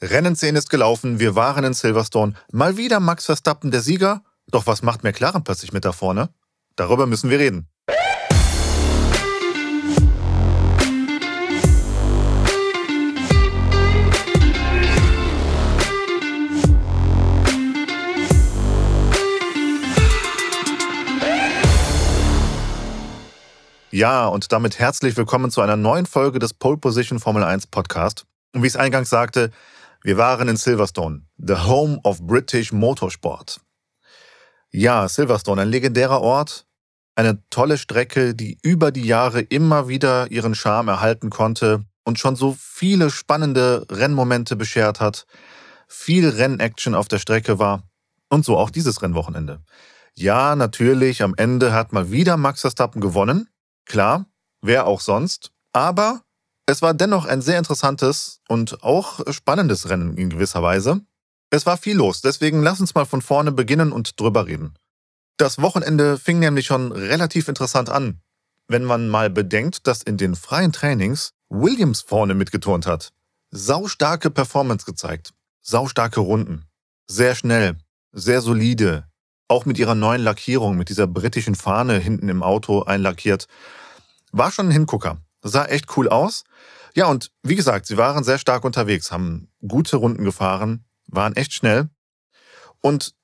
Rennenszene ist gelaufen, wir waren in Silverstone. Mal wieder Max Verstappen der Sieger. Doch was macht McLaren plötzlich mit da vorne? Darüber müssen wir reden. Ja, und damit herzlich willkommen zu einer neuen Folge des Pole Position Formel 1 Podcast. Und wie ich es eingangs sagte, wir waren in Silverstone, the home of British Motorsport. Ja, Silverstone, ein legendärer Ort, eine tolle Strecke, die über die Jahre immer wieder ihren Charme erhalten konnte und schon so viele spannende Rennmomente beschert hat, viel Rennaction auf der Strecke war und so auch dieses Rennwochenende. Ja, natürlich, am Ende hat mal wieder Max Verstappen gewonnen, Klar, wer auch sonst. Aber es war dennoch ein sehr interessantes und auch spannendes Rennen in gewisser Weise. Es war viel los, deswegen lass uns mal von vorne beginnen und drüber reden. Das Wochenende fing nämlich schon relativ interessant an, wenn man mal bedenkt, dass in den freien Trainings Williams vorne mitgeturnt hat. Saustarke Performance gezeigt, saustarke Runden, sehr schnell, sehr solide, auch mit ihrer neuen Lackierung, mit dieser britischen Fahne hinten im Auto einlackiert. War schon ein Hingucker. Sah echt cool aus. Ja, und wie gesagt, sie waren sehr stark unterwegs, haben gute Runden gefahren, waren echt schnell. Und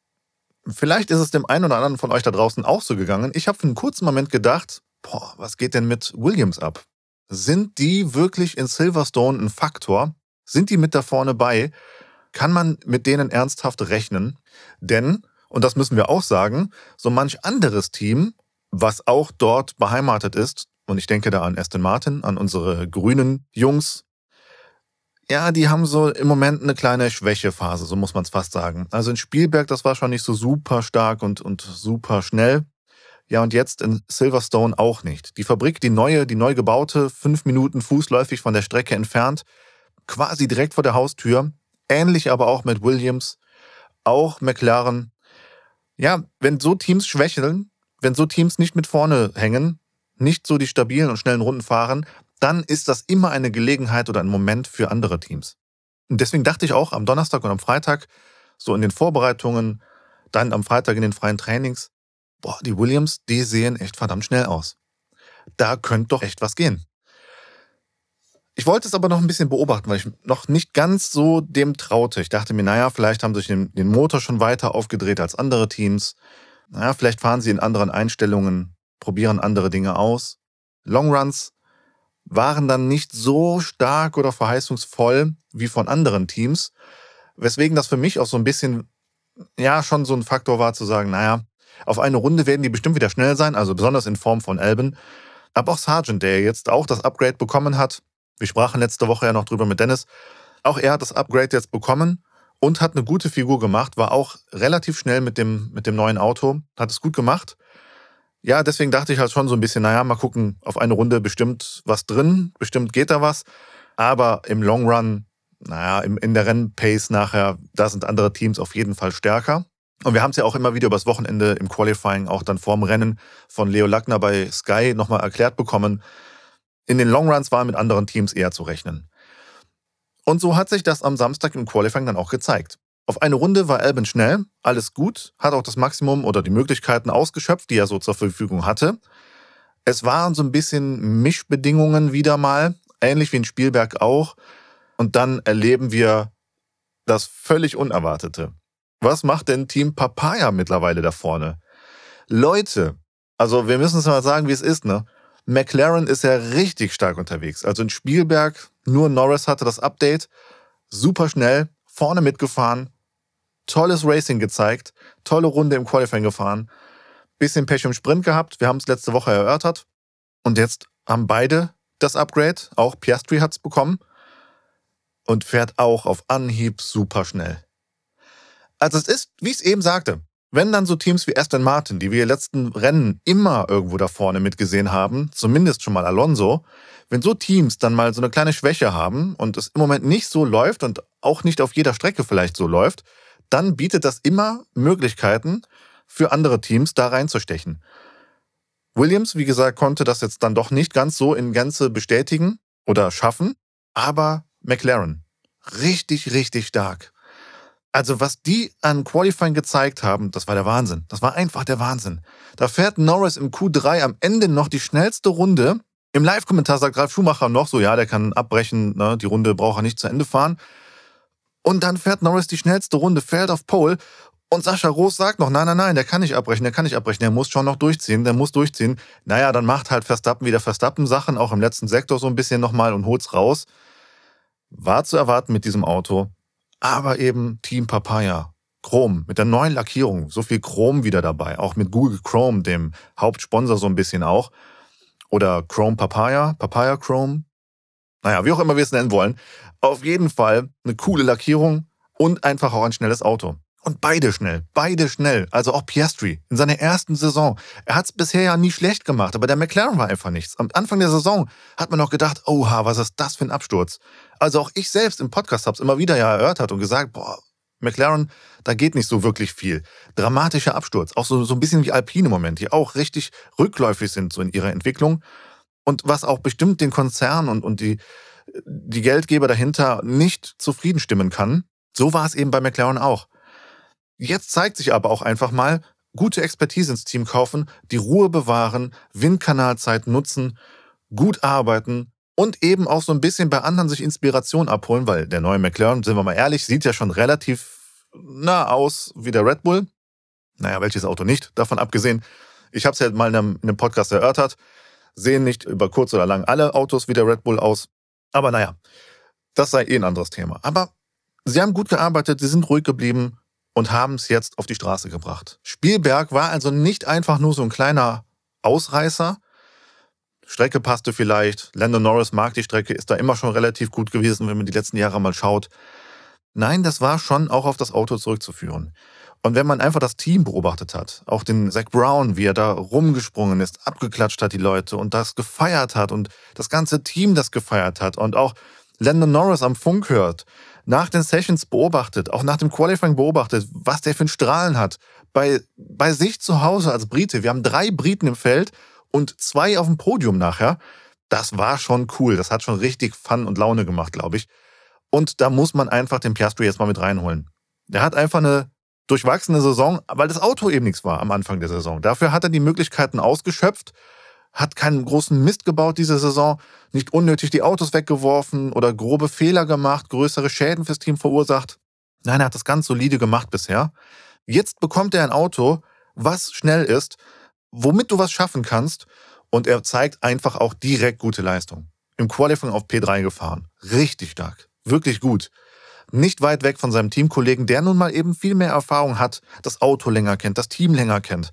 vielleicht ist es dem einen oder anderen von euch da draußen auch so gegangen. Ich habe für einen kurzen Moment gedacht, boah, was geht denn mit Williams ab? Sind die wirklich in Silverstone ein Faktor? Sind die mit da vorne bei? Kann man mit denen ernsthaft rechnen? Denn und das müssen wir auch sagen, so manch anderes Team, was auch dort beheimatet ist, und ich denke da an Aston Martin, an unsere grünen Jungs, ja, die haben so im Moment eine kleine Schwächephase, so muss man es fast sagen. Also in Spielberg, das war schon nicht so super stark und, und super schnell. Ja, und jetzt in Silverstone auch nicht. Die Fabrik, die neue, die neu gebaute, fünf Minuten fußläufig von der Strecke entfernt, quasi direkt vor der Haustür. Ähnlich aber auch mit Williams, auch McLaren, ja, wenn so Teams schwächeln, wenn so Teams nicht mit vorne hängen, nicht so die stabilen und schnellen Runden fahren, dann ist das immer eine Gelegenheit oder ein Moment für andere Teams. Und deswegen dachte ich auch am Donnerstag und am Freitag, so in den Vorbereitungen, dann am Freitag in den freien Trainings, boah, die Williams, die sehen echt verdammt schnell aus. Da könnte doch echt was gehen. Ich wollte es aber noch ein bisschen beobachten, weil ich noch nicht ganz so dem traute. Ich dachte mir, naja, vielleicht haben sich den, Motor schon weiter aufgedreht als andere Teams. Naja, vielleicht fahren sie in anderen Einstellungen, probieren andere Dinge aus. Longruns waren dann nicht so stark oder verheißungsvoll wie von anderen Teams, weswegen das für mich auch so ein bisschen, ja, schon so ein Faktor war zu sagen, naja, auf eine Runde werden die bestimmt wieder schnell sein, also besonders in Form von Alben. Aber auch Sargent, der jetzt auch das Upgrade bekommen hat, wir sprachen letzte Woche ja noch drüber mit Dennis. Auch er hat das Upgrade jetzt bekommen und hat eine gute Figur gemacht, war auch relativ schnell mit dem, mit dem neuen Auto, hat es gut gemacht. Ja, deswegen dachte ich halt schon so ein bisschen, naja, mal gucken, auf eine Runde bestimmt was drin, bestimmt geht da was. Aber im Long Run, naja, in der Rennpace nachher, da sind andere Teams auf jeden Fall stärker. Und wir haben es ja auch immer wieder übers Wochenende im Qualifying, auch dann vorm Rennen von Leo Lackner bei Sky nochmal erklärt bekommen, in den Longruns war mit anderen Teams eher zu rechnen. Und so hat sich das am Samstag im Qualifying dann auch gezeigt. Auf eine Runde war Albin schnell, alles gut, hat auch das Maximum oder die Möglichkeiten ausgeschöpft, die er so zur Verfügung hatte. Es waren so ein bisschen Mischbedingungen wieder mal, ähnlich wie in Spielberg auch. Und dann erleben wir das völlig Unerwartete. Was macht denn Team Papaya mittlerweile da vorne? Leute, also wir müssen es mal sagen, wie es ist, ne? McLaren ist ja richtig stark unterwegs. Also in Spielberg, nur Norris hatte das Update, super schnell, vorne mitgefahren, tolles Racing gezeigt, tolle Runde im Qualifying gefahren, bisschen Pech im Sprint gehabt, wir haben es letzte Woche erörtert und jetzt haben beide das Upgrade, auch Piastri hat es bekommen und fährt auch auf Anhieb super schnell. Also es ist, wie ich es eben sagte, wenn dann so Teams wie Aston Martin, die wir in letzten Rennen immer irgendwo da vorne mitgesehen haben, zumindest schon mal Alonso, wenn so Teams dann mal so eine kleine Schwäche haben und es im Moment nicht so läuft und auch nicht auf jeder Strecke vielleicht so läuft, dann bietet das immer Möglichkeiten für andere Teams da reinzustechen. Williams, wie gesagt, konnte das jetzt dann doch nicht ganz so in Gänze bestätigen oder schaffen, aber McLaren Richtig, richtig stark. Also was die an Qualifying gezeigt haben, das war der Wahnsinn. Das war einfach der Wahnsinn. Da fährt Norris im Q3 am Ende noch die schnellste Runde. Im Live-Kommentar sagt Ralf Schumacher noch so, ja, der kann abbrechen, ne, die Runde braucht er nicht zu Ende fahren. Und dann fährt Norris die schnellste Runde, fährt auf Pole und Sascha Roos sagt noch, nein, nein, nein, der kann nicht abbrechen, der kann nicht abbrechen, der muss schon noch durchziehen, der muss durchziehen. Naja, dann macht halt Verstappen wieder Verstappen-Sachen, auch im letzten Sektor so ein bisschen nochmal und holt's raus. War zu erwarten mit diesem Auto aber eben Team Papaya. Chrome mit der neuen Lackierung, so viel Chrome wieder dabei, auch mit Google Chrome, dem Hauptsponsor so ein bisschen auch. Oder Chrome Papaya, Papaya Chrome. Naja, wie auch immer wir es nennen wollen. Auf jeden Fall eine coole Lackierung und einfach auch ein schnelles Auto. Und beide schnell, beide schnell. Also auch Piastri in seiner ersten Saison. Er hat es bisher ja nie schlecht gemacht, aber der McLaren war einfach nichts. Am Anfang der Saison hat man noch gedacht, oha, was ist das für ein Absturz? Also auch ich selbst im Podcast habe es immer wieder ja erörtert und gesagt, boah, McLaren, da geht nicht so wirklich viel. Dramatischer Absturz. Auch so, so ein bisschen wie Alpine im Moment, die auch richtig rückläufig sind so in ihrer Entwicklung. Und was auch bestimmt den Konzern und, und die, die Geldgeber dahinter nicht zufrieden stimmen kann. So war es eben bei McLaren auch. Jetzt zeigt sich aber auch einfach mal, gute Expertise ins Team kaufen, die Ruhe bewahren, Windkanalzeit nutzen, gut arbeiten und eben auch so ein bisschen bei anderen sich Inspiration abholen, weil der neue McLaren, sind wir mal ehrlich, sieht ja schon relativ nah aus wie der Red Bull. Naja, welches Auto nicht, davon abgesehen. Ich habe es ja mal in einem, in einem Podcast erörtert. Sehen nicht über kurz oder lang alle Autos wie der Red Bull aus. Aber naja, das sei eh ein anderes Thema. Aber sie haben gut gearbeitet, sie sind ruhig geblieben und haben es jetzt auf die Straße gebracht. Spielberg war also nicht einfach nur so ein kleiner Ausreißer, Strecke passte vielleicht. Lando Norris mag die Strecke, ist da immer schon relativ gut gewesen, wenn man die letzten Jahre mal schaut. Nein, das war schon auch auf das Auto zurückzuführen. Und wenn man einfach das Team beobachtet hat, auch den Zach Brown, wie er da rumgesprungen ist, abgeklatscht hat die Leute und das gefeiert hat und das ganze Team das gefeiert hat und auch Lando Norris am Funk hört, nach den Sessions beobachtet, auch nach dem Qualifying beobachtet, was der für ein Strahlen hat. Bei, bei sich zu Hause als Brite, wir haben drei Briten im Feld und zwei auf dem Podium nachher. Das war schon cool. Das hat schon richtig Fun und Laune gemacht, glaube ich. Und da muss man einfach den Piastri jetzt mal mit reinholen. Der hat einfach eine durchwachsene Saison, weil das Auto eben nichts war am Anfang der Saison. Dafür hat er die Möglichkeiten ausgeschöpft, hat keinen großen Mist gebaut diese Saison, nicht unnötig die Autos weggeworfen oder grobe Fehler gemacht, größere Schäden fürs Team verursacht. Nein, er hat das ganz solide gemacht bisher. Jetzt bekommt er ein Auto, was schnell ist, womit du was schaffen kannst. Und er zeigt einfach auch direkt gute Leistung. Im Qualifying auf P3 gefahren. Richtig stark. Wirklich gut. Nicht weit weg von seinem Teamkollegen, der nun mal eben viel mehr Erfahrung hat, das Auto länger kennt, das Team länger kennt.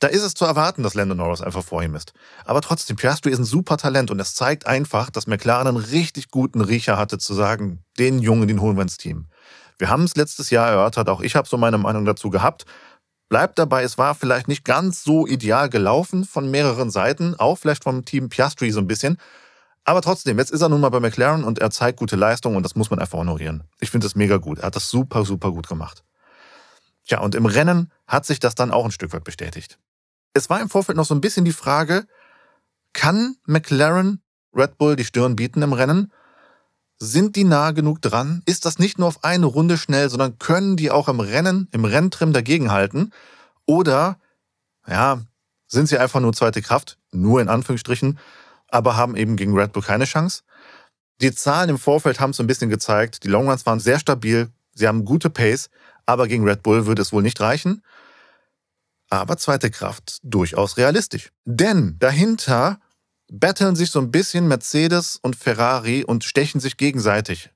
Da ist es zu erwarten, dass Lando Norris einfach vor ihm ist. Aber trotzdem, Piastri ist ein super Talent und es zeigt einfach, dass McLaren einen richtig guten Riecher hatte, zu sagen, den Jungen, den holen wir ins Team. Wir haben es letztes Jahr erörtert, auch ich habe so meine Meinung dazu gehabt. Bleibt dabei, es war vielleicht nicht ganz so ideal gelaufen von mehreren Seiten, auch vielleicht vom Team Piastri so ein bisschen. Aber trotzdem, jetzt ist er nun mal bei McLaren und er zeigt gute Leistung und das muss man einfach honorieren. Ich finde das mega gut. Er hat das super, super gut gemacht. Tja, und im Rennen hat sich das dann auch ein Stück weit bestätigt. Es war im Vorfeld noch so ein bisschen die Frage, kann McLaren Red Bull die Stirn bieten im Rennen? Sind die nah genug dran? Ist das nicht nur auf eine Runde schnell, sondern können die auch im Rennen, im Renntrim dagegenhalten? Oder, ja, sind sie einfach nur zweite Kraft, nur in Anführungsstrichen, aber haben eben gegen Red Bull keine Chance? Die Zahlen im Vorfeld haben es ein bisschen gezeigt. Die Longruns waren sehr stabil, sie haben gute Pace, aber gegen Red Bull würde es wohl nicht reichen. Aber zweite Kraft durchaus realistisch. Denn dahinter battlen sich so ein bisschen Mercedes und Ferrari und stechen sich gegenseitig.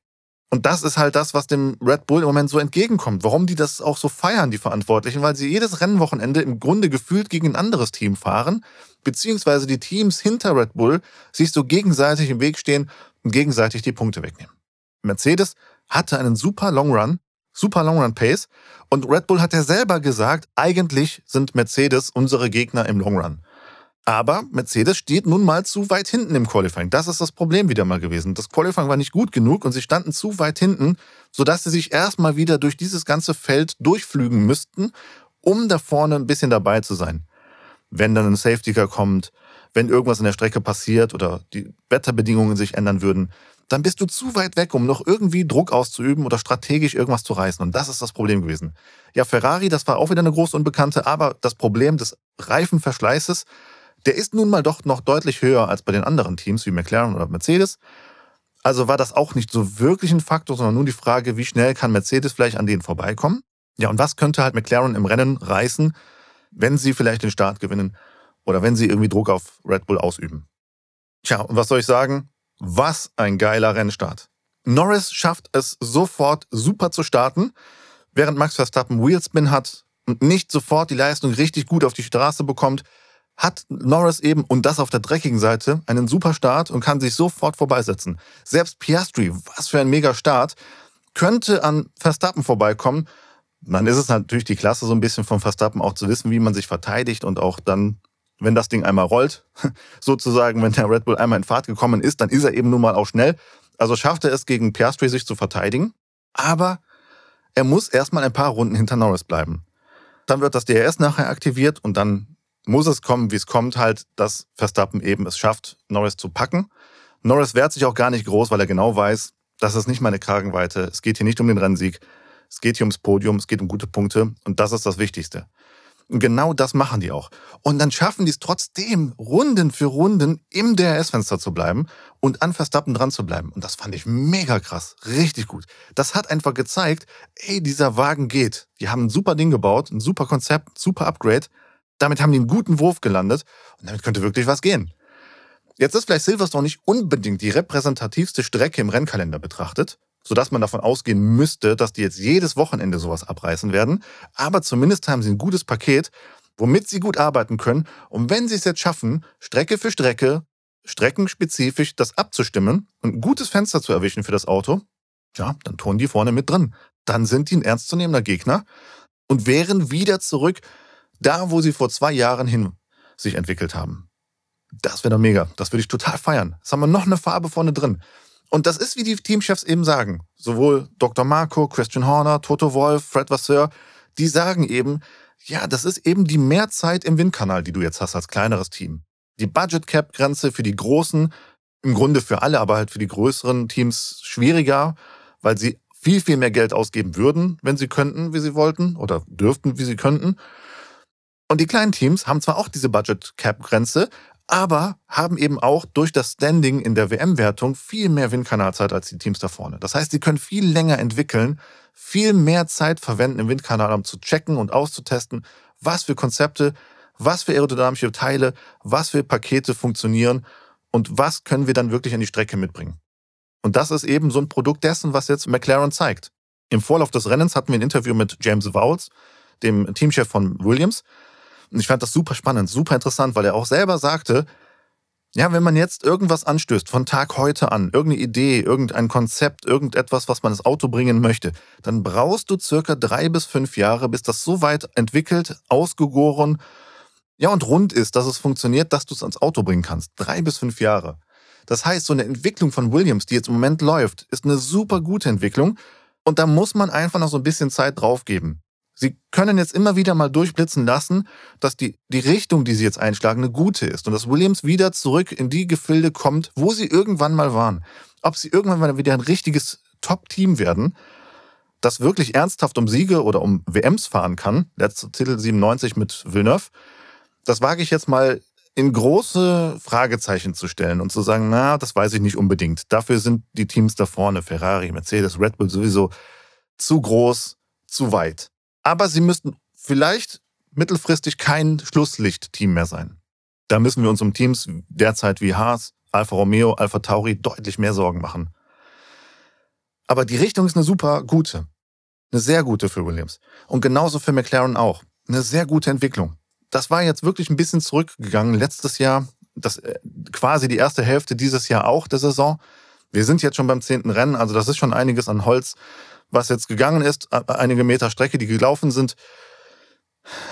Und das ist halt das, was dem Red Bull im Moment so entgegenkommt. Warum die das auch so feiern, die Verantwortlichen, weil sie jedes Rennwochenende im Grunde gefühlt gegen ein anderes Team fahren, beziehungsweise die Teams hinter Red Bull sich so gegenseitig im Weg stehen und gegenseitig die Punkte wegnehmen. Mercedes hatte einen super Long Run, super Long Run Pace und Red Bull hat ja selber gesagt, eigentlich sind Mercedes unsere Gegner im Long Run. Aber Mercedes steht nun mal zu weit hinten im Qualifying. Das ist das Problem wieder mal gewesen. Das Qualifying war nicht gut genug und sie standen zu weit hinten, sodass sie sich erstmal wieder durch dieses ganze Feld durchflügen müssten, um da vorne ein bisschen dabei zu sein. Wenn dann ein Safety Car kommt, wenn irgendwas in der Strecke passiert oder die Wetterbedingungen sich ändern würden, dann bist du zu weit weg, um noch irgendwie Druck auszuüben oder strategisch irgendwas zu reißen. Und das ist das Problem gewesen. Ja, Ferrari, das war auch wieder eine große Unbekannte, aber das Problem des Reifenverschleißes, der ist nun mal doch noch deutlich höher als bei den anderen Teams wie McLaren oder Mercedes. Also war das auch nicht so wirklich ein Faktor, sondern nur die Frage, wie schnell kann Mercedes vielleicht an denen vorbeikommen? Ja, und was könnte halt McLaren im Rennen reißen, wenn sie vielleicht den Start gewinnen oder wenn sie irgendwie Druck auf Red Bull ausüben? Tja, und was soll ich sagen? Was ein geiler Rennstart. Norris schafft es sofort super zu starten, während Max Verstappen Wheelspin hat und nicht sofort die Leistung richtig gut auf die Straße bekommt, hat Norris eben, und das auf der dreckigen Seite, einen super Start und kann sich sofort vorbeisetzen. Selbst Piastri, was für ein mega Start, könnte an Verstappen vorbeikommen. Dann ist es natürlich die Klasse so ein bisschen von Verstappen auch zu wissen, wie man sich verteidigt und auch dann, wenn das Ding einmal rollt, sozusagen, wenn der Red Bull einmal in Fahrt gekommen ist, dann ist er eben nun mal auch schnell. Also schafft er es gegen Piastri sich zu verteidigen, aber er muss erstmal ein paar Runden hinter Norris bleiben. Dann wird das DRS nachher aktiviert und dann muss es kommen, wie es kommt, halt, dass Verstappen eben es schafft, Norris zu packen. Norris wehrt sich auch gar nicht groß, weil er genau weiß, das ist nicht meine Kragenweite. Es geht hier nicht um den Rennsieg. Es geht hier ums Podium, es geht um gute Punkte und das ist das Wichtigste. Und genau das machen die auch. Und dann schaffen die es trotzdem, Runden für Runden im DRS-Fenster zu bleiben und an Verstappen dran zu bleiben. Und das fand ich mega krass. Richtig gut. Das hat einfach gezeigt, ey, dieser Wagen geht. Die haben ein super Ding gebaut, ein super Konzept, super Upgrade. Damit haben die einen guten Wurf gelandet und damit könnte wirklich was gehen. Jetzt ist vielleicht Silverstone nicht unbedingt die repräsentativste Strecke im Rennkalender betrachtet, sodass man davon ausgehen müsste, dass die jetzt jedes Wochenende sowas abreißen werden. Aber zumindest haben sie ein gutes Paket, womit sie gut arbeiten können. Und wenn sie es jetzt schaffen, Strecke für Strecke, streckenspezifisch das abzustimmen und ein gutes Fenster zu erwischen für das Auto, ja, dann tun die vorne mit drin. Dann sind die ein ernstzunehmender Gegner und wären wieder zurück da, wo sie vor zwei Jahren hin sich entwickelt haben. Das wäre doch mega. Das würde ich total feiern. Jetzt haben wir noch eine Farbe vorne drin. Und das ist, wie die Teamchefs eben sagen. Sowohl Dr. Marco, Christian Horner, Toto Wolf, Fred Vasseur, die sagen eben, ja, das ist eben die Mehrzeit im Windkanal, die du jetzt hast als kleineres Team. Die Budget Cap Grenze für die großen, im Grunde für alle, aber halt für die größeren Teams schwieriger, weil sie viel, viel mehr Geld ausgeben würden, wenn sie könnten, wie sie wollten, oder dürften, wie sie könnten. Und die kleinen Teams haben zwar auch diese Budget Cap Grenze, aber haben eben auch durch das Standing in der WM-Wertung viel mehr Windkanalzeit als die Teams da vorne. Das heißt, sie können viel länger entwickeln, viel mehr Zeit verwenden im Windkanal, um zu checken und auszutesten, was für Konzepte, was für aerodynamische Teile, was für Pakete funktionieren und was können wir dann wirklich an die Strecke mitbringen. Und das ist eben so ein Produkt dessen, was jetzt McLaren zeigt. Im Vorlauf des Rennens hatten wir ein Interview mit James Vowles, dem Teamchef von Williams, und ich fand das super spannend, super interessant, weil er auch selber sagte, ja, wenn man jetzt irgendwas anstößt, von Tag heute an, irgendeine Idee, irgendein Konzept, irgendetwas, was man ins Auto bringen möchte, dann brauchst du circa drei bis fünf Jahre, bis das so weit entwickelt, ausgegoren, ja, und rund ist, dass es funktioniert, dass du es ans Auto bringen kannst. Drei bis fünf Jahre. Das heißt, so eine Entwicklung von Williams, die jetzt im Moment läuft, ist eine super gute Entwicklung. Und da muss man einfach noch so ein bisschen Zeit draufgeben. Sie können jetzt immer wieder mal durchblitzen lassen, dass die, die Richtung, die sie jetzt einschlagen, eine gute ist und dass Williams wieder zurück in die Gefilde kommt, wo sie irgendwann mal waren. Ob sie irgendwann mal wieder ein richtiges Top-Team werden, das wirklich ernsthaft um Siege oder um WMs fahren kann, letzter Titel 97 mit Villeneuve, das wage ich jetzt mal in große Fragezeichen zu stellen und zu sagen, na, das weiß ich nicht unbedingt. Dafür sind die Teams da vorne, Ferrari, Mercedes, Red Bull sowieso zu groß, zu weit. Aber sie müssten vielleicht mittelfristig kein Schlusslicht-Team mehr sein. Da müssen wir uns um Teams derzeit wie Haas, Alfa Romeo, Alfa Tauri deutlich mehr Sorgen machen. Aber die Richtung ist eine super gute. Eine sehr gute für Williams. Und genauso für McLaren auch. Eine sehr gute Entwicklung. Das war jetzt wirklich ein bisschen zurückgegangen letztes Jahr. Das, äh, quasi die erste Hälfte dieses Jahr auch der Saison. Wir sind jetzt schon beim zehnten Rennen, also das ist schon einiges an Holz, was jetzt gegangen ist, einige Meter Strecke, die gelaufen sind.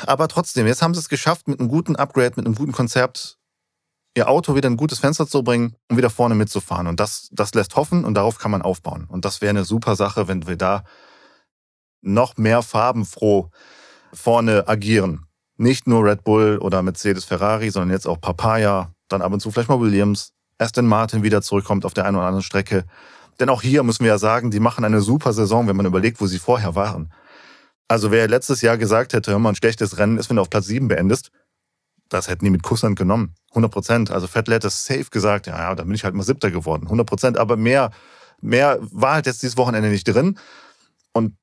Aber trotzdem, jetzt haben sie es geschafft, mit einem guten Upgrade, mit einem guten Konzept, ihr Auto wieder ein gutes Fenster zu bringen und wieder vorne mitzufahren. Und das, das lässt hoffen und darauf kann man aufbauen. Und das wäre eine super Sache, wenn wir da noch mehr farbenfroh vorne agieren. Nicht nur Red Bull oder Mercedes Ferrari, sondern jetzt auch Papaya, dann ab und zu vielleicht mal Williams, Aston Martin wieder zurückkommt auf der einen oder anderen Strecke. Denn auch hier müssen wir ja sagen, die machen eine super Saison, wenn man überlegt, wo sie vorher waren. Also wer letztes Jahr gesagt hätte, hör mal, ein schlechtes Rennen ist, wenn du auf Platz 7 beendest, das hätten die mit Kusshand genommen. 100 Prozent. Also Vettel hätte safe gesagt, ja, ja, dann bin ich halt mal Siebter geworden. 100 Prozent. Aber mehr, mehr war halt jetzt dieses Wochenende nicht drin. Und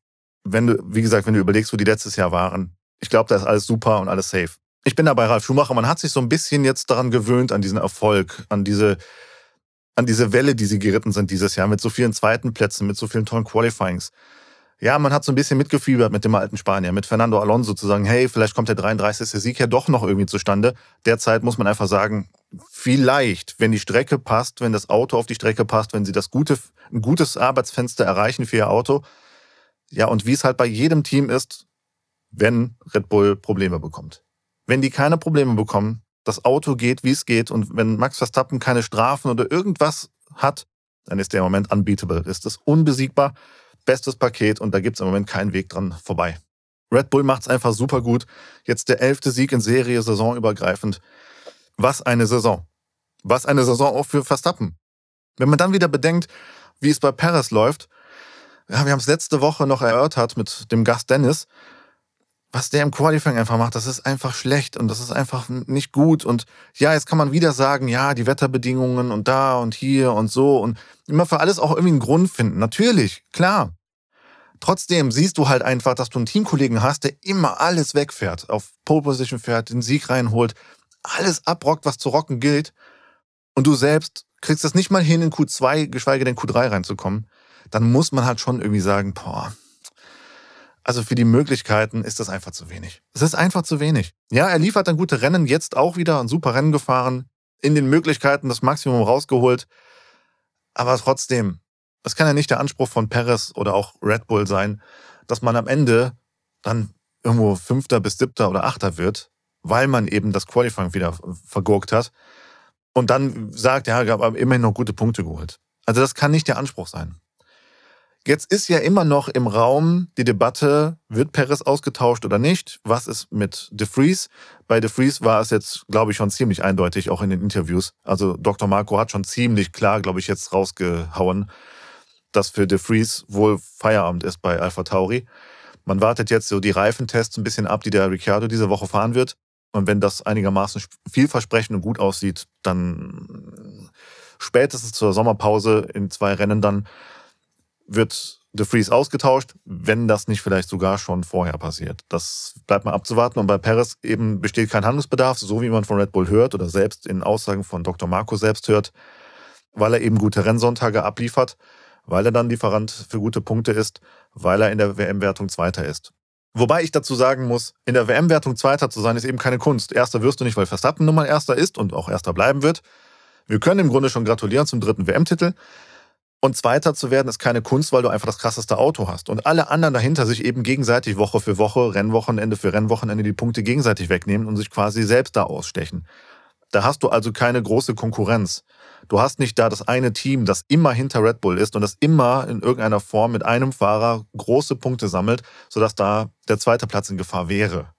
wenn du, wie gesagt, wenn du überlegst, wo die letztes Jahr waren, ich glaube, da ist alles super und alles safe. Ich bin dabei Ralf Schumacher. Man hat sich so ein bisschen jetzt daran gewöhnt, an diesen Erfolg, an diese, an diese Welle, die sie geritten sind dieses Jahr, mit so vielen zweiten Plätzen, mit so vielen tollen Qualifyings. Ja, man hat so ein bisschen mitgefiebert mit dem alten Spanier, mit Fernando Alonso zu sagen, hey, vielleicht kommt der 33. Sieg ja doch noch irgendwie zustande. Derzeit muss man einfach sagen, vielleicht, wenn die Strecke passt, wenn das Auto auf die Strecke passt, wenn sie das gute, ein gutes Arbeitsfenster erreichen für ihr Auto. Ja, und wie es halt bei jedem Team ist, wenn Red Bull Probleme bekommt. Wenn die keine Probleme bekommen, das Auto geht, wie es geht, und wenn Max Verstappen keine Strafen oder irgendwas hat, dann ist der im Moment unbeatable, ist es unbesiegbar bestes Paket und da gibt es im Moment keinen Weg dran vorbei. Red Bull macht es einfach super gut. Jetzt der elfte Sieg in Serie, saisonübergreifend. Was eine Saison. Was eine Saison auch für Verstappen. Wenn man dann wieder bedenkt, wie es bei Perez läuft, ja, wir haben es letzte Woche noch erörtert mit dem Gast Dennis, was der im Qualifying einfach macht, das ist einfach schlecht und das ist einfach nicht gut. Und ja, jetzt kann man wieder sagen, ja, die Wetterbedingungen und da und hier und so und immer für alles auch irgendwie einen Grund finden. Natürlich, klar. Trotzdem siehst du halt einfach, dass du einen Teamkollegen hast, der immer alles wegfährt, auf Pole Position fährt, den Sieg reinholt, alles abrockt, was zu rocken gilt. Und du selbst kriegst es nicht mal hin, in Q2, geschweige denn Q3 reinzukommen. Dann muss man halt schon irgendwie sagen, boah, also für die Möglichkeiten ist das einfach zu wenig. Es ist einfach zu wenig. Ja, er liefert dann gute Rennen, jetzt auch wieder ein super Rennen gefahren, in den Möglichkeiten das Maximum rausgeholt. Aber trotzdem, es kann ja nicht der Anspruch von Perez oder auch Red Bull sein, dass man am Ende dann irgendwo Fünfter bis Siebter oder Achter wird, weil man eben das Qualifying wieder vergurkt hat und dann sagt, ja, ich habe immerhin noch gute Punkte geholt. Also das kann nicht der Anspruch sein. Jetzt ist ja immer noch im Raum die Debatte, wird Perez ausgetauscht oder nicht? Was ist mit De Vries? Bei De Vries war es jetzt, glaube ich, schon ziemlich eindeutig, auch in den Interviews. Also Dr. Marco hat schon ziemlich klar, glaube ich, jetzt rausgehauen, dass für De Vries wohl Feierabend ist bei Alpha Tauri. Man wartet jetzt so die Reifentests ein bisschen ab, die der Ricciardo diese Woche fahren wird. Und wenn das einigermaßen vielversprechend und gut aussieht, dann spätestens zur Sommerpause in zwei Rennen dann wird De Vries ausgetauscht, wenn das nicht vielleicht sogar schon vorher passiert. Das bleibt mal abzuwarten. Und bei Perez eben besteht kein Handlungsbedarf, so wie man von Red Bull hört oder selbst in Aussagen von Dr. Marco selbst hört, weil er eben gute Rennsonntage abliefert, weil er dann Lieferant für gute Punkte ist, weil er in der WM-Wertung Zweiter ist. Wobei ich dazu sagen muss, in der WM-Wertung Zweiter zu sein, ist eben keine Kunst. Erster wirst du nicht, weil Verstappen nun mal Erster ist und auch Erster bleiben wird. Wir können im Grunde schon gratulieren zum dritten WM-Titel. Und Zweiter zu werden ist keine Kunst, weil du einfach das krasseste Auto hast. Und alle anderen dahinter sich eben gegenseitig Woche für Woche, Rennwochenende für Rennwochenende die Punkte gegenseitig wegnehmen und sich quasi selbst da ausstechen. Da hast du also keine große Konkurrenz. Du hast nicht da das eine Team, das immer hinter Red Bull ist und das immer in irgendeiner Form mit einem Fahrer große Punkte sammelt, sodass da der zweite Platz in Gefahr wäre.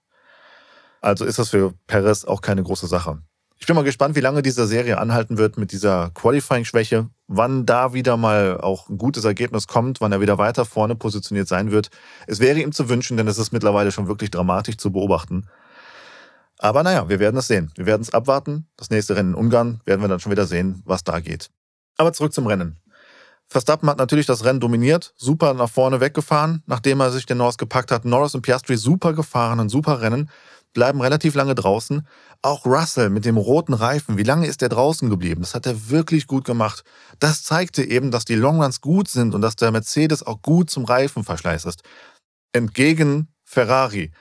Also ist das für Perez auch keine große Sache. Ich bin mal gespannt, wie lange diese Serie anhalten wird mit dieser Qualifying-Schwäche, wann da wieder mal auch ein gutes Ergebnis kommt, wann er wieder weiter vorne positioniert sein wird. Es wäre ihm zu wünschen, denn es ist mittlerweile schon wirklich dramatisch zu beobachten. Aber naja, wir werden es sehen. Wir werden es abwarten. Das nächste Rennen in Ungarn werden wir dann schon wieder sehen, was da geht. Aber zurück zum Rennen. Verstappen hat natürlich das Rennen dominiert, super nach vorne weggefahren, nachdem er sich den Norris gepackt hat. Norris und Piastri super gefahren, ein super Rennen bleiben relativ lange draußen. Auch Russell mit dem roten Reifen, wie lange ist der draußen geblieben? Das hat er wirklich gut gemacht. Das zeigte eben, dass die Longruns gut sind und dass der Mercedes auch gut zum Reifenverschleiß ist. Entgegen Ferrari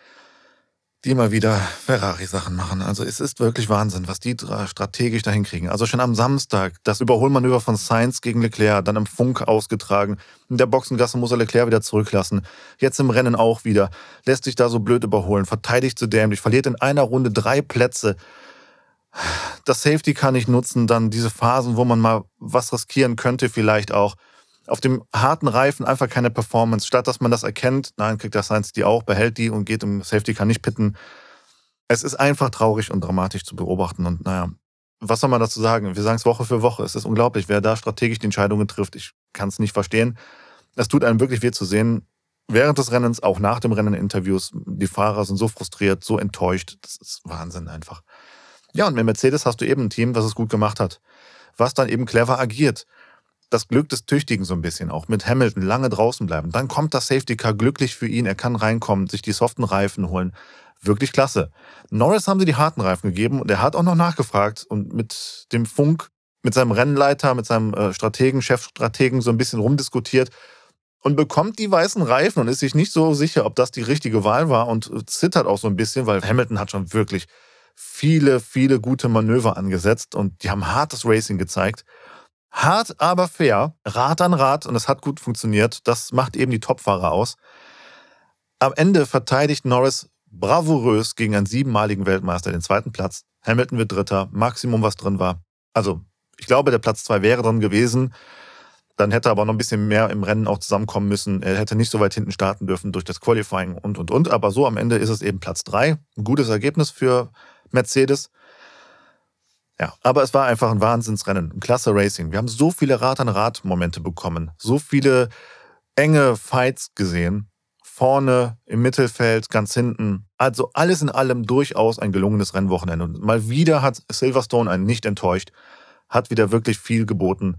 die mal wieder Ferrari-Sachen machen. Also es ist wirklich Wahnsinn, was die strategisch dahin kriegen. Also schon am Samstag das Überholmanöver von Sainz gegen Leclerc, dann im Funk ausgetragen. In der Boxengasse muss er Leclerc wieder zurücklassen. Jetzt im Rennen auch wieder. Lässt sich da so blöd überholen, verteidigt zu dämlich, verliert in einer Runde drei Plätze. Das Safety kann ich nutzen, dann diese Phasen, wo man mal was riskieren könnte vielleicht auch auf dem harten Reifen einfach keine Performance. Statt dass man das erkennt, nein, kriegt der Sainz die auch, behält die und geht im Safety, kann nicht pitten. Es ist einfach traurig und dramatisch zu beobachten und naja, was soll man dazu sagen? Wir sagen es Woche für Woche. Es ist unglaublich, wer da strategisch die Entscheidungen trifft. Ich kann es nicht verstehen. Es tut einem wirklich weh zu sehen, während des Rennens, auch nach dem Rennen Interviews. Die Fahrer sind so frustriert, so enttäuscht. Das ist Wahnsinn einfach. Ja, und mit Mercedes hast du eben ein Team, was es gut gemacht hat. Was dann eben clever agiert. Das Glück des Tüchtigen so ein bisschen, auch mit Hamilton lange draußen bleiben. Dann kommt das Safety Car glücklich für ihn. Er kann reinkommen, sich die soften Reifen holen. Wirklich klasse. Norris haben sie die harten Reifen gegeben und er hat auch noch nachgefragt und mit dem Funk, mit seinem Rennleiter, mit seinem äh, Strategen, Chefstrategen so ein bisschen rumdiskutiert und bekommt die weißen Reifen und ist sich nicht so sicher, ob das die richtige Wahl war und zittert auch so ein bisschen, weil Hamilton hat schon wirklich viele, viele gute Manöver angesetzt und die haben hartes Racing gezeigt. Hart, aber fair, Rad an Rad und es hat gut funktioniert. Das macht eben die Topfahrer aus. Am Ende verteidigt Norris bravourös gegen einen siebenmaligen Weltmeister den zweiten Platz. Hamilton wird Dritter, Maximum, was drin war. Also, ich glaube, der Platz zwei wäre drin gewesen. Dann hätte er aber noch ein bisschen mehr im Rennen auch zusammenkommen müssen. Er hätte nicht so weit hinten starten dürfen durch das Qualifying und, und, und. Aber so am Ende ist es eben Platz drei. Ein gutes Ergebnis für Mercedes. Ja, aber es war einfach ein Wahnsinnsrennen, ein klasse Racing. Wir haben so viele Rad-an-Rad-Momente bekommen, so viele enge Fights gesehen vorne, im Mittelfeld, ganz hinten. Also alles in allem durchaus ein gelungenes Rennwochenende. Und mal wieder hat Silverstone einen nicht enttäuscht, hat wieder wirklich viel geboten.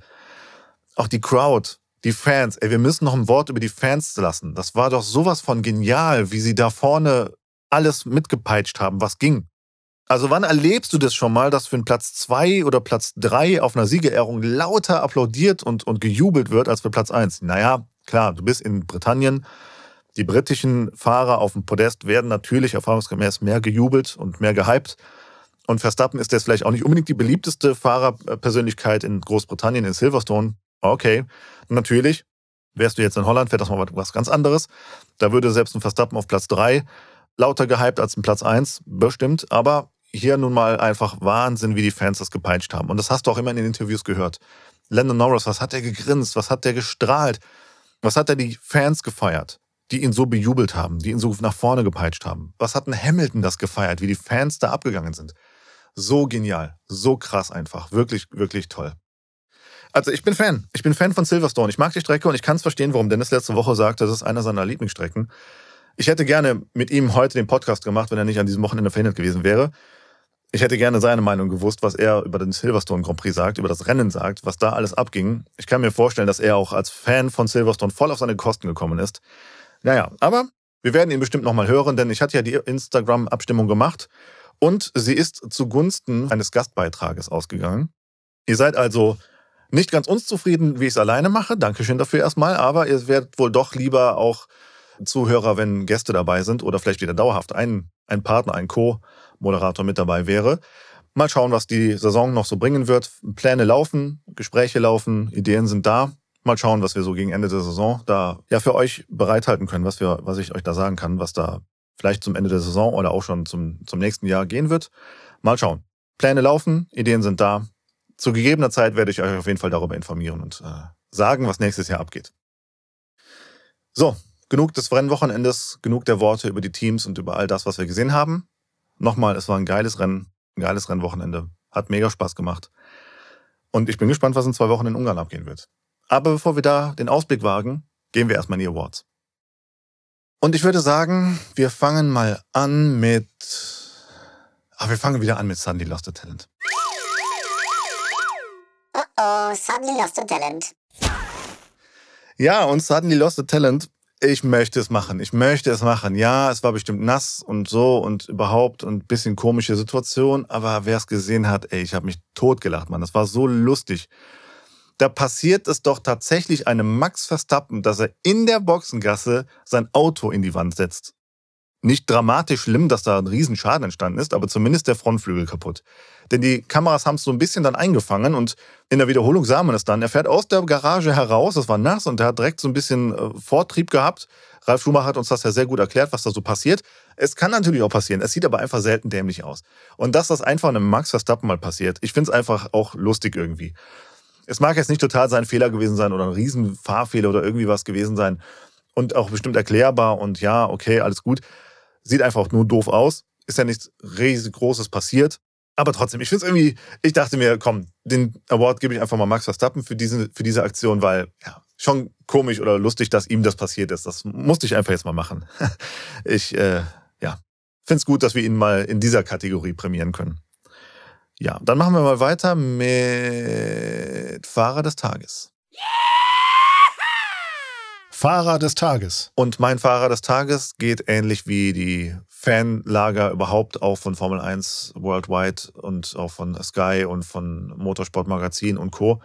Auch die Crowd, die Fans, ey, wir müssen noch ein Wort über die Fans lassen. Das war doch sowas von genial, wie sie da vorne alles mitgepeitscht haben, was ging. Also wann erlebst du das schon mal, dass für einen Platz zwei oder Platz drei auf einer Siegerehrung lauter applaudiert und, und gejubelt wird als für Platz eins? Naja, klar, du bist in Britannien, die britischen Fahrer auf dem Podest werden natürlich erfahrungsgemäß mehr gejubelt und mehr gehypt. Und Verstappen ist jetzt vielleicht auch nicht unbedingt die beliebteste Fahrerpersönlichkeit in Großbritannien, in Silverstone. Okay, natürlich. Wärst du jetzt in Holland, wäre das mal was ganz anderes. Da würde selbst ein Verstappen auf Platz 3 lauter gehypt als ein Platz 1, bestimmt. Aber hier nun mal einfach Wahnsinn, wie die Fans das gepeitscht haben. Und das hast du auch immer in den Interviews gehört. Landon Norris, was hat er gegrinst? Was hat der gestrahlt? Was hat er die Fans gefeiert? die ihn so bejubelt haben, die ihn so nach vorne gepeitscht haben. Was hat ein Hamilton das gefeiert, wie die Fans da abgegangen sind? So genial, so krass einfach, wirklich, wirklich toll. Also ich bin Fan. Ich bin Fan von Silverstone. Ich mag die Strecke und ich kann es verstehen, warum Dennis letzte Woche sagt, das ist einer seiner Lieblingsstrecken. Ich hätte gerne mit ihm heute den Podcast gemacht, wenn er nicht an diesem Wochenende verhindert gewesen wäre. Ich hätte gerne seine Meinung gewusst, was er über den Silverstone Grand Prix sagt, über das Rennen sagt, was da alles abging. Ich kann mir vorstellen, dass er auch als Fan von Silverstone voll auf seine Kosten gekommen ist. Naja, aber wir werden ihn bestimmt nochmal hören, denn ich hatte ja die Instagram-Abstimmung gemacht und sie ist zugunsten eines Gastbeitrages ausgegangen. Ihr seid also nicht ganz unzufrieden, wie ich es alleine mache. Dankeschön dafür erstmal, aber ihr werdet wohl doch lieber auch Zuhörer, wenn Gäste dabei sind oder vielleicht wieder dauerhaft ein, ein Partner, ein Co-Moderator mit dabei wäre. Mal schauen, was die Saison noch so bringen wird. Pläne laufen, Gespräche laufen, Ideen sind da mal schauen, was wir so gegen Ende der Saison da ja für euch bereithalten können, was wir, was ich euch da sagen kann, was da vielleicht zum Ende der Saison oder auch schon zum, zum nächsten Jahr gehen wird. Mal schauen. Pläne laufen, Ideen sind da. Zu gegebener Zeit werde ich euch auf jeden Fall darüber informieren und äh, sagen, was nächstes Jahr abgeht. So, genug des Rennwochenendes, genug der Worte über die Teams und über all das, was wir gesehen haben. Nochmal, es war ein geiles Rennen, ein geiles Rennwochenende. Hat mega Spaß gemacht. Und ich bin gespannt, was in zwei Wochen in Ungarn abgehen wird. Aber bevor wir da den Ausblick wagen, gehen wir erstmal in die Awards. Und ich würde sagen, wir fangen mal an mit. Ah, wir fangen wieder an mit Suddenly Lost a Talent. Oh oh, Suddenly Lost a Talent. Ja, und Suddenly Lost a Talent, ich möchte es machen. Ich möchte es machen. Ja, es war bestimmt nass und so und überhaupt und bisschen komische Situation, aber wer es gesehen hat, ey, ich habe mich totgelacht, Mann. Das war so lustig da passiert es doch tatsächlich einem Max Verstappen, dass er in der Boxengasse sein Auto in die Wand setzt. Nicht dramatisch schlimm, dass da ein Riesenschaden entstanden ist, aber zumindest der Frontflügel kaputt. Denn die Kameras haben es so ein bisschen dann eingefangen und in der Wiederholung sah man es dann. Er fährt aus der Garage heraus, es war nass und er hat direkt so ein bisschen äh, Vortrieb gehabt. Ralf Schumacher hat uns das ja sehr gut erklärt, was da so passiert. Es kann natürlich auch passieren, es sieht aber einfach selten dämlich aus. Und dass das einfach einem Max Verstappen mal passiert, ich finde es einfach auch lustig irgendwie. Es mag jetzt nicht total sein Fehler gewesen sein oder ein Riesenfahrfehler oder irgendwie was gewesen sein und auch bestimmt erklärbar und ja, okay, alles gut. Sieht einfach nur doof aus. Ist ja nichts riesig Großes passiert. Aber trotzdem, ich finde es irgendwie, ich dachte mir, komm, den Award gebe ich einfach mal Max Verstappen für diese, für diese Aktion, weil ja, schon komisch oder lustig, dass ihm das passiert ist. Das musste ich einfach jetzt mal machen. Ich äh, ja, finde es gut, dass wir ihn mal in dieser Kategorie prämieren können. Ja, dann machen wir mal weiter mit Fahrer des Tages. Fahrer des Tages. Und mein Fahrer des Tages geht ähnlich wie die Fanlager überhaupt auch von Formel 1 Worldwide und auch von Sky und von Motorsport Magazin und Co.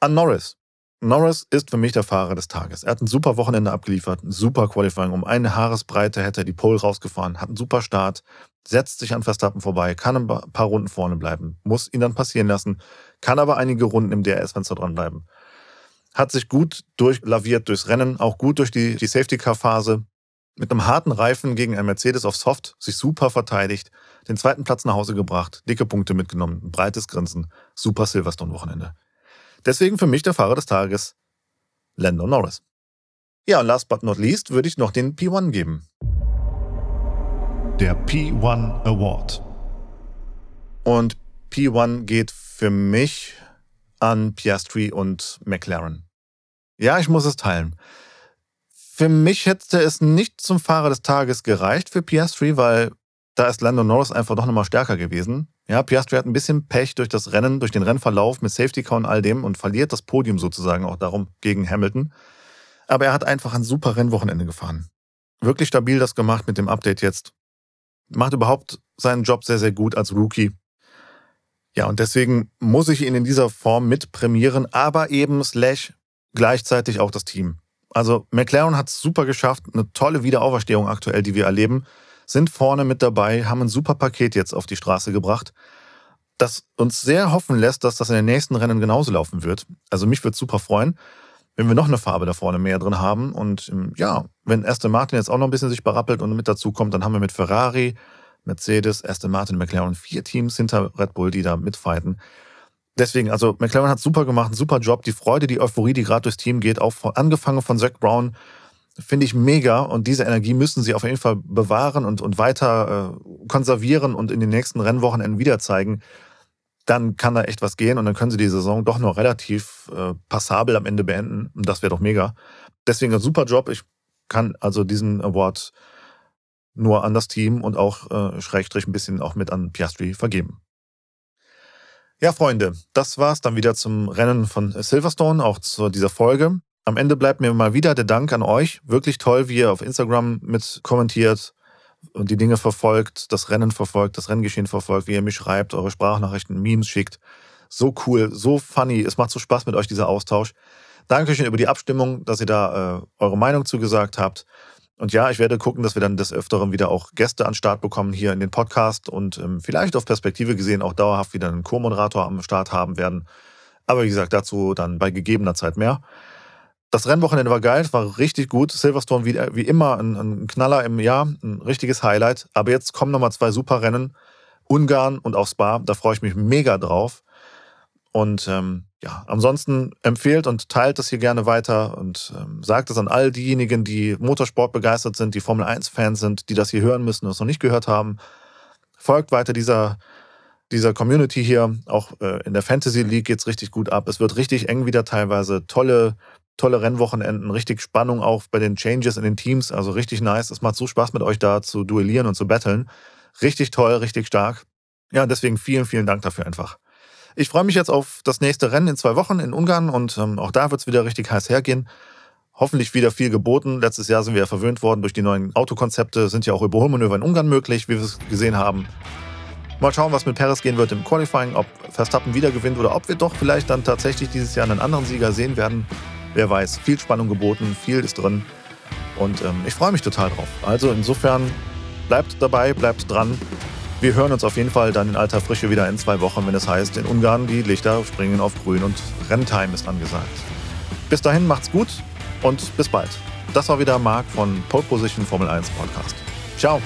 an Norris. Norris ist für mich der Fahrer des Tages. Er hat ein super Wochenende abgeliefert, ein super Qualifying. Um eine Haaresbreite hätte er die Pole rausgefahren, hat einen super Start, setzt sich an Verstappen vorbei, kann ein paar Runden vorne bleiben, muss ihn dann passieren lassen, kann aber einige Runden im DRS-Fenster dranbleiben. Hat sich gut durchlaviert durchs Rennen, auch gut durch die, die Safety-Car-Phase. Mit einem harten Reifen gegen ein Mercedes auf Soft, sich super verteidigt, den zweiten Platz nach Hause gebracht, dicke Punkte mitgenommen, ein breites Grinsen, super Silverstone-Wochenende. Deswegen für mich der Fahrer des Tages, Lando Norris. Ja, und last but not least würde ich noch den P1 geben. Der P1 Award. Und P1 geht für mich an Piastri und McLaren. Ja, ich muss es teilen. Für mich hätte es nicht zum Fahrer des Tages gereicht für Piastri, weil da ist Lando Norris einfach doch nochmal stärker gewesen. Ja, Piastri hat ein bisschen Pech durch das Rennen, durch den Rennverlauf mit Safety Car und all dem und verliert das Podium sozusagen auch darum gegen Hamilton. Aber er hat einfach ein super Rennwochenende gefahren. Wirklich stabil das gemacht mit dem Update jetzt. Macht überhaupt seinen Job sehr, sehr gut als Rookie. Ja, und deswegen muss ich ihn in dieser Form mit prämieren, aber eben slash gleichzeitig auch das Team. Also McLaren hat es super geschafft, eine tolle Wiederauferstehung aktuell, die wir erleben sind vorne mit dabei, haben ein super Paket jetzt auf die Straße gebracht, das uns sehr hoffen lässt, dass das in den nächsten Rennen genauso laufen wird. Also mich würde super freuen, wenn wir noch eine Farbe da vorne mehr drin haben. Und ähm, ja, wenn Aston Martin jetzt auch noch ein bisschen sich berappelt und mit dazu kommt, dann haben wir mit Ferrari, Mercedes, Aston Martin, McLaren vier Teams hinter Red Bull, die da mitfighten. Deswegen, also McLaren hat super gemacht, einen super Job. Die Freude, die Euphorie, die gerade durchs Team geht, auch von, angefangen von Zach Brown, finde ich mega und diese Energie müssen sie auf jeden Fall bewahren und, und weiter äh, konservieren und in den nächsten Rennwochenenden wieder zeigen. Dann kann da echt was gehen und dann können sie die Saison doch noch relativ äh, passabel am Ende beenden. Und das wäre doch mega. Deswegen ein super Job. Ich kann also diesen Award nur an das Team und auch äh, Schrägstrich ein bisschen auch mit an Piastri vergeben. Ja, Freunde, das war's dann wieder zum Rennen von Silverstone, auch zu dieser Folge. Am Ende bleibt mir mal wieder der Dank an euch. Wirklich toll, wie ihr auf Instagram mit kommentiert und die Dinge verfolgt, das Rennen verfolgt, das Renngeschehen verfolgt, wie ihr mich schreibt, eure Sprachnachrichten, Memes schickt. So cool, so funny. Es macht so Spaß mit euch, dieser Austausch. Dankeschön über die Abstimmung, dass ihr da äh, eure Meinung zugesagt habt. Und ja, ich werde gucken, dass wir dann des Öfteren wieder auch Gäste an Start bekommen hier in den Podcast und ähm, vielleicht auf Perspektive gesehen auch dauerhaft wieder einen Co-Moderator am Start haben werden. Aber wie gesagt, dazu dann bei gegebener Zeit mehr. Das Rennwochenende war geil, war richtig gut. Silverstone wie, wie immer ein, ein, Knaller im Jahr, ein richtiges Highlight. Aber jetzt kommen nochmal zwei super Rennen. Ungarn und auch Spa, da freue ich mich mega drauf. Und ähm, ja, ansonsten empfehlt und teilt das hier gerne weiter und ähm, sagt es an all diejenigen, die Motorsport begeistert sind, die Formel 1-Fans sind, die das hier hören müssen und es noch nicht gehört haben. Folgt weiter dieser, dieser Community hier. Auch äh, in der Fantasy League geht's richtig gut ab. Es wird richtig eng wieder teilweise. Tolle tolle Rennwochenenden, richtig Spannung auch bei den Changes in den Teams, also richtig nice. Es macht so Spaß mit euch da zu duellieren und zu battlen. Richtig toll, richtig stark. Ja, deswegen vielen, vielen Dank dafür einfach. Ich freue mich jetzt auf das nächste Rennen in zwei Wochen in Ungarn und ähm, auch da wird es wieder richtig heiß hergehen. Hoffentlich wieder viel geboten. Letztes Jahr sind wir ja verwöhnt worden durch die neuen Autokonzepte, sind ja auch Überholmanöver in Ungarn möglich, wie wir es gesehen haben. Mal schauen, was mit Perez gehen wird im Qualifying, ob Verstappen wieder gewinnt oder ob wir doch vielleicht dann tatsächlich dieses Jahr einen anderen Sieger sehen werden. Wer weiß, viel Spannung geboten, viel ist drin. Und ähm, ich freue mich total drauf. Also insofern bleibt dabei, bleibt dran. Wir hören uns auf jeden Fall dann in alter Frische wieder in zwei Wochen, wenn es heißt, in Ungarn die Lichter springen auf grün und Renntime ist angesagt. Bis dahin macht's gut und bis bald. Das war wieder Marc von Pole Position Formel 1 Podcast. Ciao.